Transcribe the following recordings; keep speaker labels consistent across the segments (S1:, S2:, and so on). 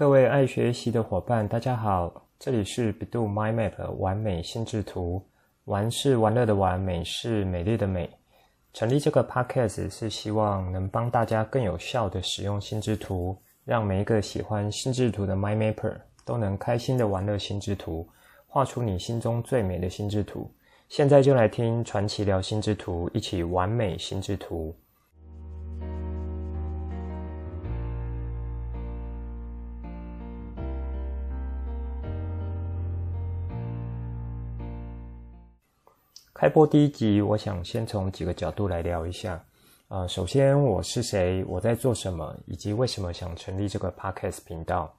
S1: 各位爱学习的伙伴，大家好，这里是 bEDU MindMap 完美心智图，玩是玩乐的玩，美是美丽的美。成立这个 podcast 是希望能帮大家更有效地使用心智图，让每一个喜欢心智图的 MindMapper 都能开心地玩乐心智图，画出你心中最美的心智图。现在就来听传奇聊心智图，一起玩美心智图。开播第一集，我想先从几个角度来聊一下。呃，首先我是谁，我在做什么，以及为什么想成立这个 Podcast 频道。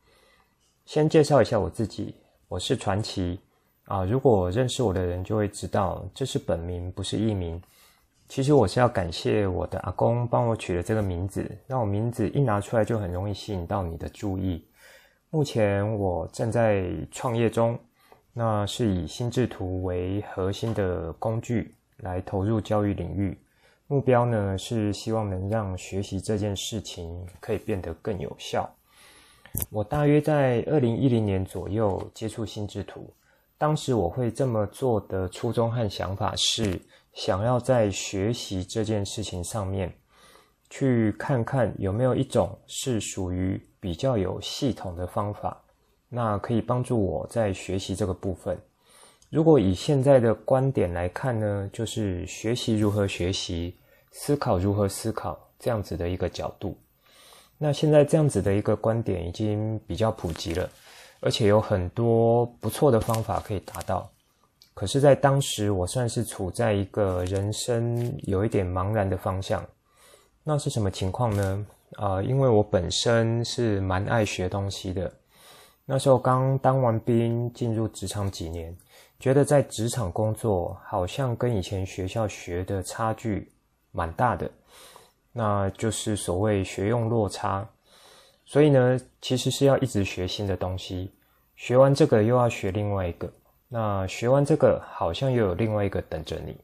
S1: 先介绍一下我自己，我是传奇。啊，如果认识我的人就会知道，这是本名，不是艺名。其实我是要感谢我的阿公帮我取了这个名字，让我名字一拿出来就很容易吸引到你的注意。目前我正在创业中。那是以心智图为核心的工具来投入教育领域，目标呢是希望能让学习这件事情可以变得更有效。我大约在二零一零年左右接触心智图，当时我会这么做的初衷和想法是，想要在学习这件事情上面，去看看有没有一种是属于比较有系统的方法。那可以帮助我在学习这个部分。如果以现在的观点来看呢，就是学习如何学习，思考如何思考这样子的一个角度。那现在这样子的一个观点已经比较普及了，而且有很多不错的方法可以达到。可是，在当时我算是处在一个人生有一点茫然的方向。那是什么情况呢？啊、因为我本身是蛮爱学东西的。那时候刚当完兵，进入职场几年，觉得在职场工作好像跟以前学校学的差距蛮大的，那就是所谓学用落差。所以呢，其实是要一直学新的东西，学完这个又要学另外一个，那学完这个好像又有另外一个等着你。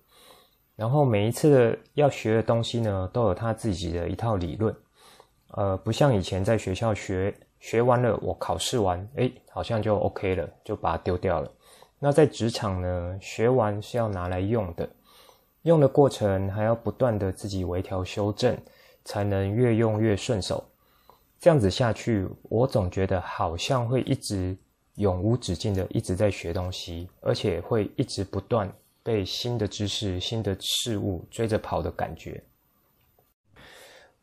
S1: 然后每一次的要学的东西呢，都有他自己的一套理论，呃，不像以前在学校学。学完了，我考试完，诶，好像就 OK 了，就把它丢掉了。那在职场呢，学完是要拿来用的，用的过程还要不断的自己微调修正，才能越用越顺手。这样子下去，我总觉得好像会一直永无止境的一直在学东西，而且会一直不断被新的知识、新的事物追着跑的感觉。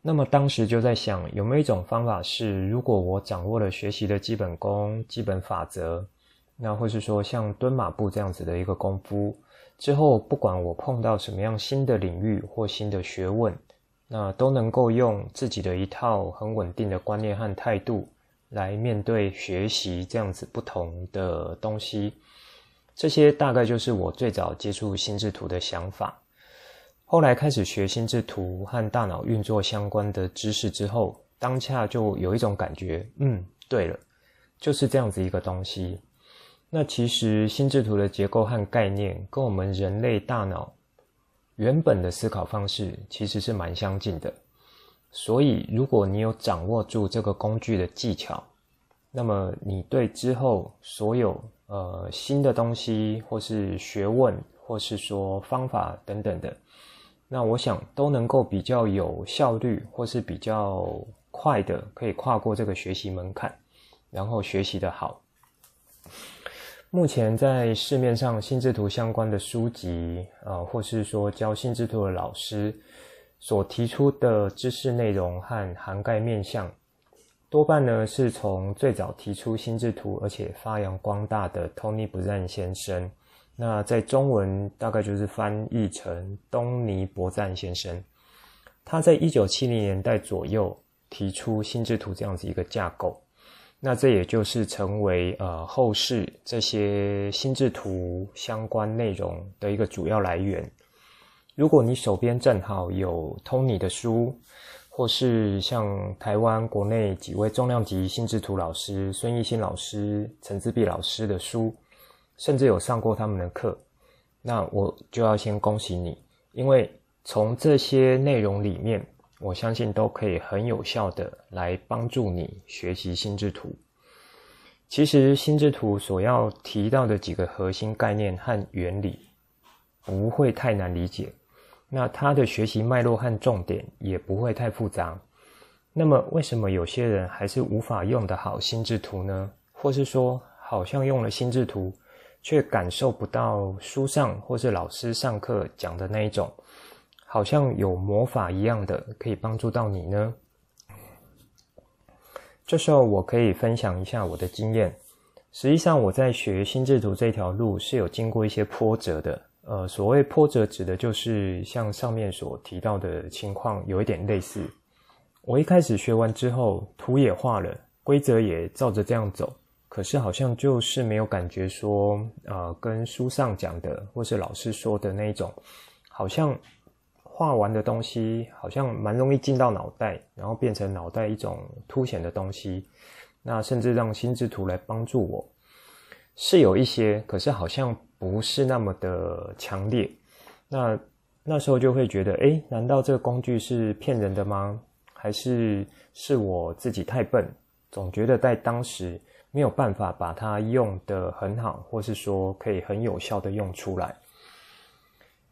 S1: 那么当时就在想，有没有一种方法是，如果我掌握了学习的基本功、基本法则，那或是说像蹲马步这样子的一个功夫，之后不管我碰到什么样新的领域或新的学问，那都能够用自己的一套很稳定的观念和态度来面对学习这样子不同的东西。这些大概就是我最早接触心智图的想法。后来开始学心智图和大脑运作相关的知识之后，当下就有一种感觉，嗯，对了，就是这样子一个东西。那其实心智图的结构和概念跟我们人类大脑原本的思考方式其实是蛮相近的。所以如果你有掌握住这个工具的技巧，那么你对之后所有呃新的东西，或是学问，或是说方法等等的。那我想都能够比较有效率，或是比较快的，可以跨过这个学习门槛，然后学习的好。目前在市面上心智图相关的书籍，呃，或是说教心智图的老师所提出的知识内容和涵盖面向，多半呢是从最早提出心智图而且发扬光大的 Tony Buzan 先生。那在中文大概就是翻译成东尼·博赞先生，他在一九七零年代左右提出心智图这样子一个架构，那这也就是成为呃后世这些心智图相关内容的一个主要来源。如果你手边正好有 Tony 的书，或是像台湾国内几位重量级心智图老师孙艺兴老师、陈自弼老师的书。甚至有上过他们的课，那我就要先恭喜你，因为从这些内容里面，我相信都可以很有效的来帮助你学习心智图。其实心智图所要提到的几个核心概念和原理，不会太难理解。那它的学习脉络和重点也不会太复杂。那么，为什么有些人还是无法用得好心智图呢？或是说，好像用了心智图，却感受不到书上或是老师上课讲的那一种，好像有魔法一样的可以帮助到你呢？这时候，我可以分享一下我的经验。实际上，我在学心智图这条路是有经过一些波折的。呃，所谓波折，指的就是像上面所提到的情况，有一点类似。我一开始学完之后，图也画了，规则也照着这样走，可是好像就是没有感觉说，呃，跟书上讲的或是老师说的那种，好像画完的东西，好像蛮容易进到脑袋，然后变成脑袋一种凸显的东西。那甚至让心智图来帮助我，是有一些，可是好像。不是那么的强烈，那那时候就会觉得，诶，难道这个工具是骗人的吗？还是是我自己太笨？总觉得在当时没有办法把它用得很好，或是说可以很有效的用出来。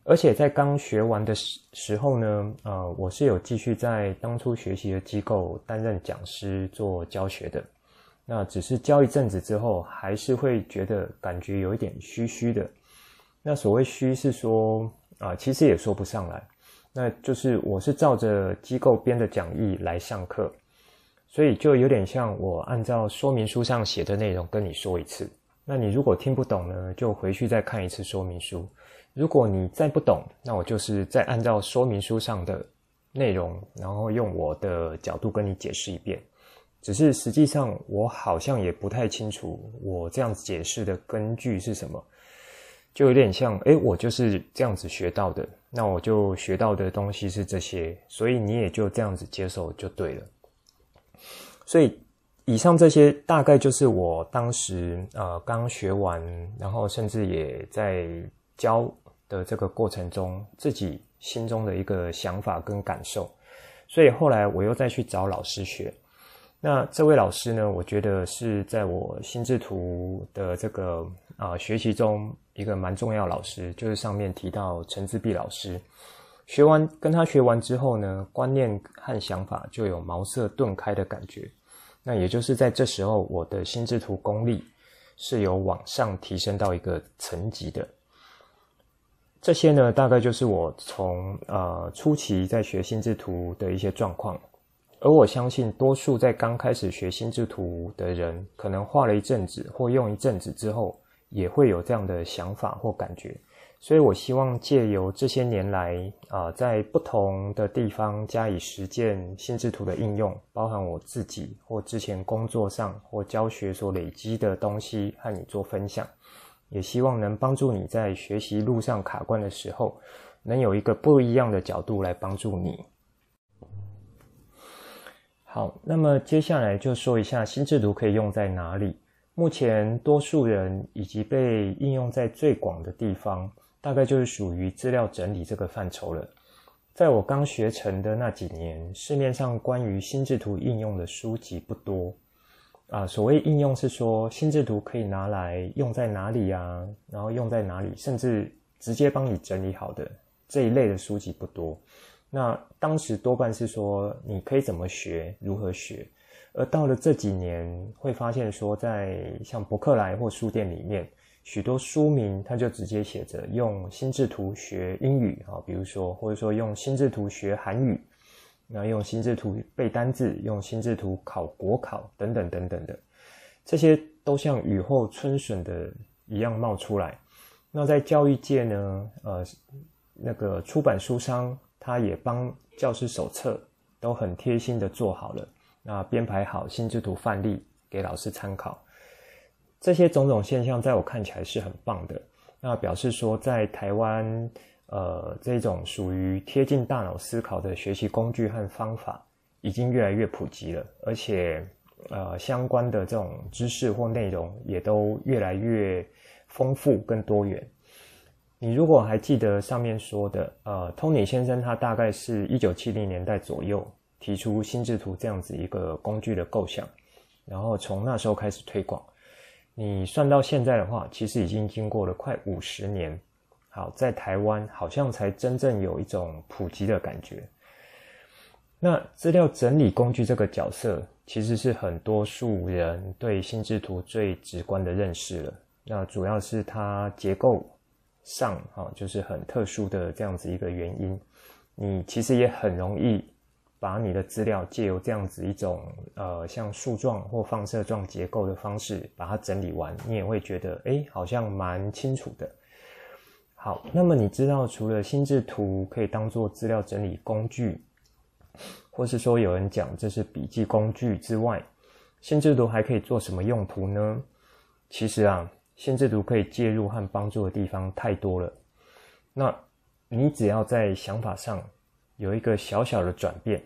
S1: 而且在刚学完的时时候呢，呃，我是有继续在当初学习的机构担任讲师做教学的。那只是教一阵子之后，还是会觉得感觉有一点虚虚的。那所谓虚是说啊，其实也说不上来。那就是我是照着机构编的讲义来上课，所以就有点像我按照说明书上写的内容跟你说一次。那你如果听不懂呢，就回去再看一次说明书。如果你再不懂，那我就是再按照说明书上的内容，然后用我的角度跟你解释一遍。只是实际上，我好像也不太清楚我这样子解释的根据是什么，就有点像，诶，我就是这样子学到的，那我就学到的东西是这些，所以你也就这样子接受就对了。所以以上这些大概就是我当时呃刚学完，然后甚至也在教的这个过程中，自己心中的一个想法跟感受。所以后来我又再去找老师学。那这位老师呢，我觉得是在我心智图的这个啊、呃、学习中一个蛮重要老师，就是上面提到陈志碧老师。学完跟他学完之后呢，观念和想法就有茅塞顿开的感觉。那也就是在这时候，我的心智图功力是有往上提升到一个层级的。这些呢，大概就是我从呃初期在学心智图的一些状况。而我相信，多数在刚开始学心智图的人，可能画了一阵子或用一阵子之后，也会有这样的想法或感觉。所以我希望借由这些年来啊、在不同的地方加以实践心智图的应用，包含我自己或之前工作上或教学所累积的东西，和你做分享。也希望能帮助你在学习路上卡关的时候，能有一个不一样的角度来帮助你。好，那么接下来就说一下心智图可以用在哪里。目前多数人以及被应用在最广的地方，大概就是属于资料整理这个范畴了。在我刚学成的那几年，市面上关于心智图应用的书籍不多啊。所谓应用是说心智图可以拿来用在哪里啊，然后用在哪里，甚至直接帮你整理好的这一类的书籍不多。那当时多半是说你可以怎么学，如何学，而到了这几年，会发现说，在像博客来或书店里面，许多书名它就直接写着用心智图学英语啊，比如说或者说用心智图学韩语，那用心智图背单字，用心智图考国考等等等等的，这些都像雨后春笋的一样冒出来。那在教育界呢，呃，那个出版书商。他也帮教师手册都很贴心的做好了，那编排好心智图范例给老师参考。这些种种现象，在我看起来是很棒的。那表示说，在台湾，呃，这种属于贴近大脑思考的学习工具和方法，已经越来越普及了，而且，呃，相关的这种知识或内容也都越来越丰富跟多元。你如果还记得上面说的，呃，托尼先生他大概是一九七零年代左右提出心智图这样子一个工具的构想，然后从那时候开始推广。你算到现在的话，其实已经经过了快五十年。好，在台湾好像才真正有一种普及的感觉。那资料整理工具这个角色，其实是很多数人对心智图最直观的认识了。那主要是它结构上，哈，就是很特殊的这样子一个原因。你其实也很容易把你的资料借由这样子一种呃，像树状或放射状结构的方式把它整理完，你也会觉得，诶，好像蛮清楚的。好，那么你知道除了心智图可以当做资料整理工具，或是说有人讲这是笔记工具之外，心智图还可以做什么用途呢？其实啊，心智图可以介入和帮助的地方太多了。那你只要在想法上有一个小小的转变，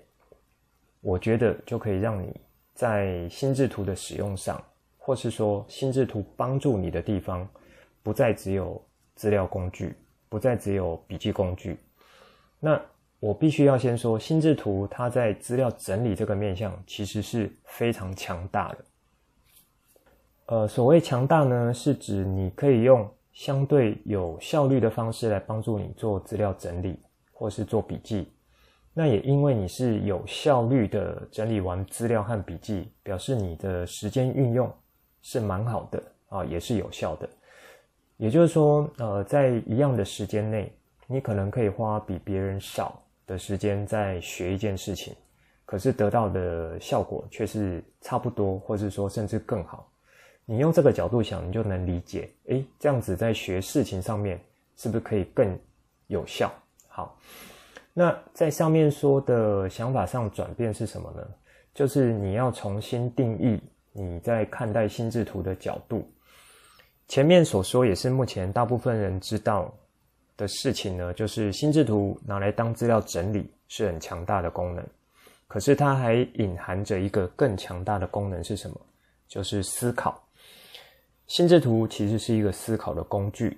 S1: 我觉得就可以让你在心智图的使用上，或是说心智图帮助你的地方，不再只有资料工具，不再只有笔记工具。那我必须要先说，心智图它在资料整理这个面向其实是非常强大的。呃，所谓强大呢，是指你可以用相对有效率的方式来帮助你做资料整理，或是做笔记。那也因为你是有效率的整理完资料和笔记，表示你的时间运用是蛮好的啊，也是有效的。也就是说，呃，在一样的时间内，你可能可以花比别人少的时间在学一件事情，可是得到的效果却是差不多，或是说甚至更好。你用这个角度想，你就能理解，诶，这样子在学事情上面是不是可以更有效？好，那在上面说的想法上转变是什么呢？就是你要重新定义你在看待心智图的角度。前面所说也是目前大部分人知道的事情呢，就是心智图拿来当资料整理是很强大的功能，可是它还隐含着一个更强大的功能是什么？就是思考。心智图其实是一个思考的工具。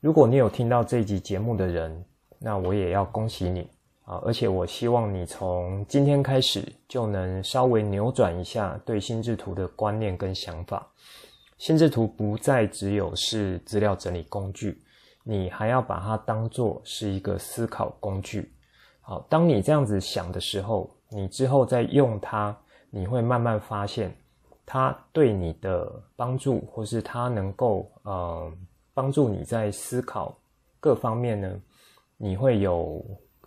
S1: 如果你有听到这一集节目的人，那我也要恭喜你啊！而且我希望你从今天开始就能稍微扭转一下对心智图的观念跟想法。心智图不再只有是资料整理工具，你还要把它当作是一个思考工具。好，当你这样子想的时候，你之后再用它，你会慢慢发现它对你的帮助，或是它能够呃帮助你在思考各方面呢，你会有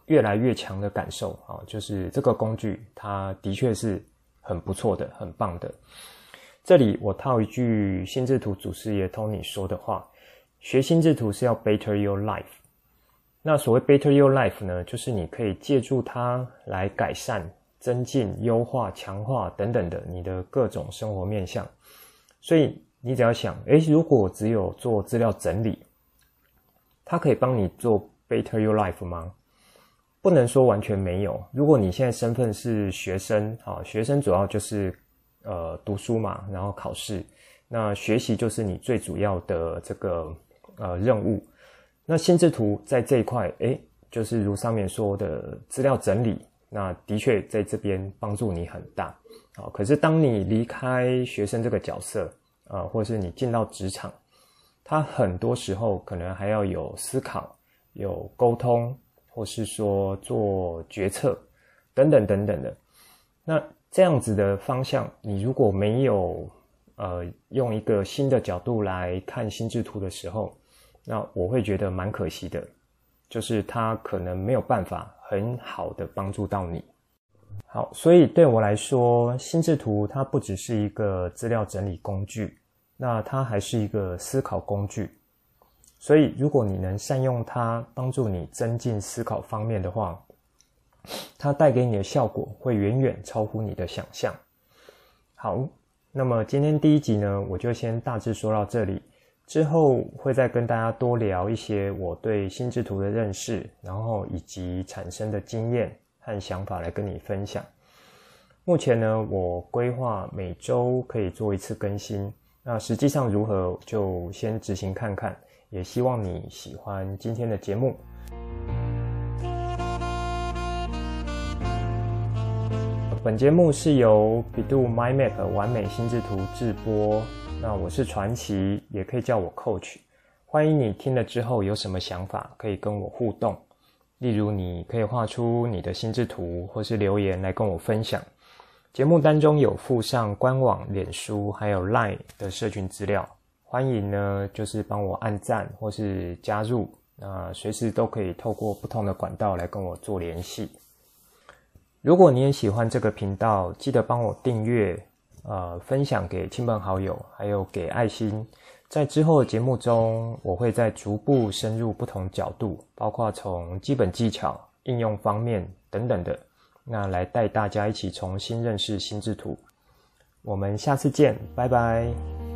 S1: 越来越强的感受啊，就是这个工具它的确是很不错的，很棒的。这里我套一句心智图祖师爷 Tony 说的话：学心智图是要 better your life。那所谓 better your life 呢，就是你可以借助它来改善、增进、优化、强化等等的你的各种生活面向。所以你只要想，诶，如果只有做资料整理，它可以帮你做 better your life 吗？不能说完全没有。如果你现在身份是学生，啊，学生主要就是。呃，读书嘛，然后考试，那学习就是你最主要的这个呃任务。那心智图在这一块，诶，就是如上面说的资料整理，那的确在这边帮助你很大。好，可是当你离开学生这个角色，呃，或是你进到职场，他很多时候可能还要有思考、有沟通，或是说做决策等等等等的。那这样子的方向，你如果没有呃用一个新的角度来看心智图的时候，那我会觉得蛮可惜的，就是它可能没有办法很好的帮助到你。好，所以对我来说，心智图它不只是一个资料整理工具，那它还是一个思考工具。所以如果你能善用它，帮助你增进思考方面的话，它带给你的效果会远远超乎你的想象。好，那么今天第一集呢，我就先大致说到这里，之后会再跟大家多聊一些我对心智图的认识，然后以及产生的经验和想法来跟你分享。目前呢，我规划每周可以做一次更新，那实际上如何就先执行看看，也希望你喜欢今天的节目。本节目是由 bEDU MindMap 完美心智图制播，那我是传奇，也可以叫我 Coach。欢迎你听了之后有什么想法，可以跟我互动。例如，你可以画出你的心智图，或是留言来跟我分享。节目当中有附上官网、脸书还有 Line 的社群资料，欢迎呢，就是帮我按赞或是加入。那随时都可以透过不同的管道来跟我做联系。如果你也喜欢这个频道，记得帮我订阅，呃，分享给亲朋好友，还有给爱心。在之后的节目中，我会再逐步深入不同角度，包括从基本技巧、应用方面等等的，那来带大家一起重新认识心智图。我们下次见，拜拜。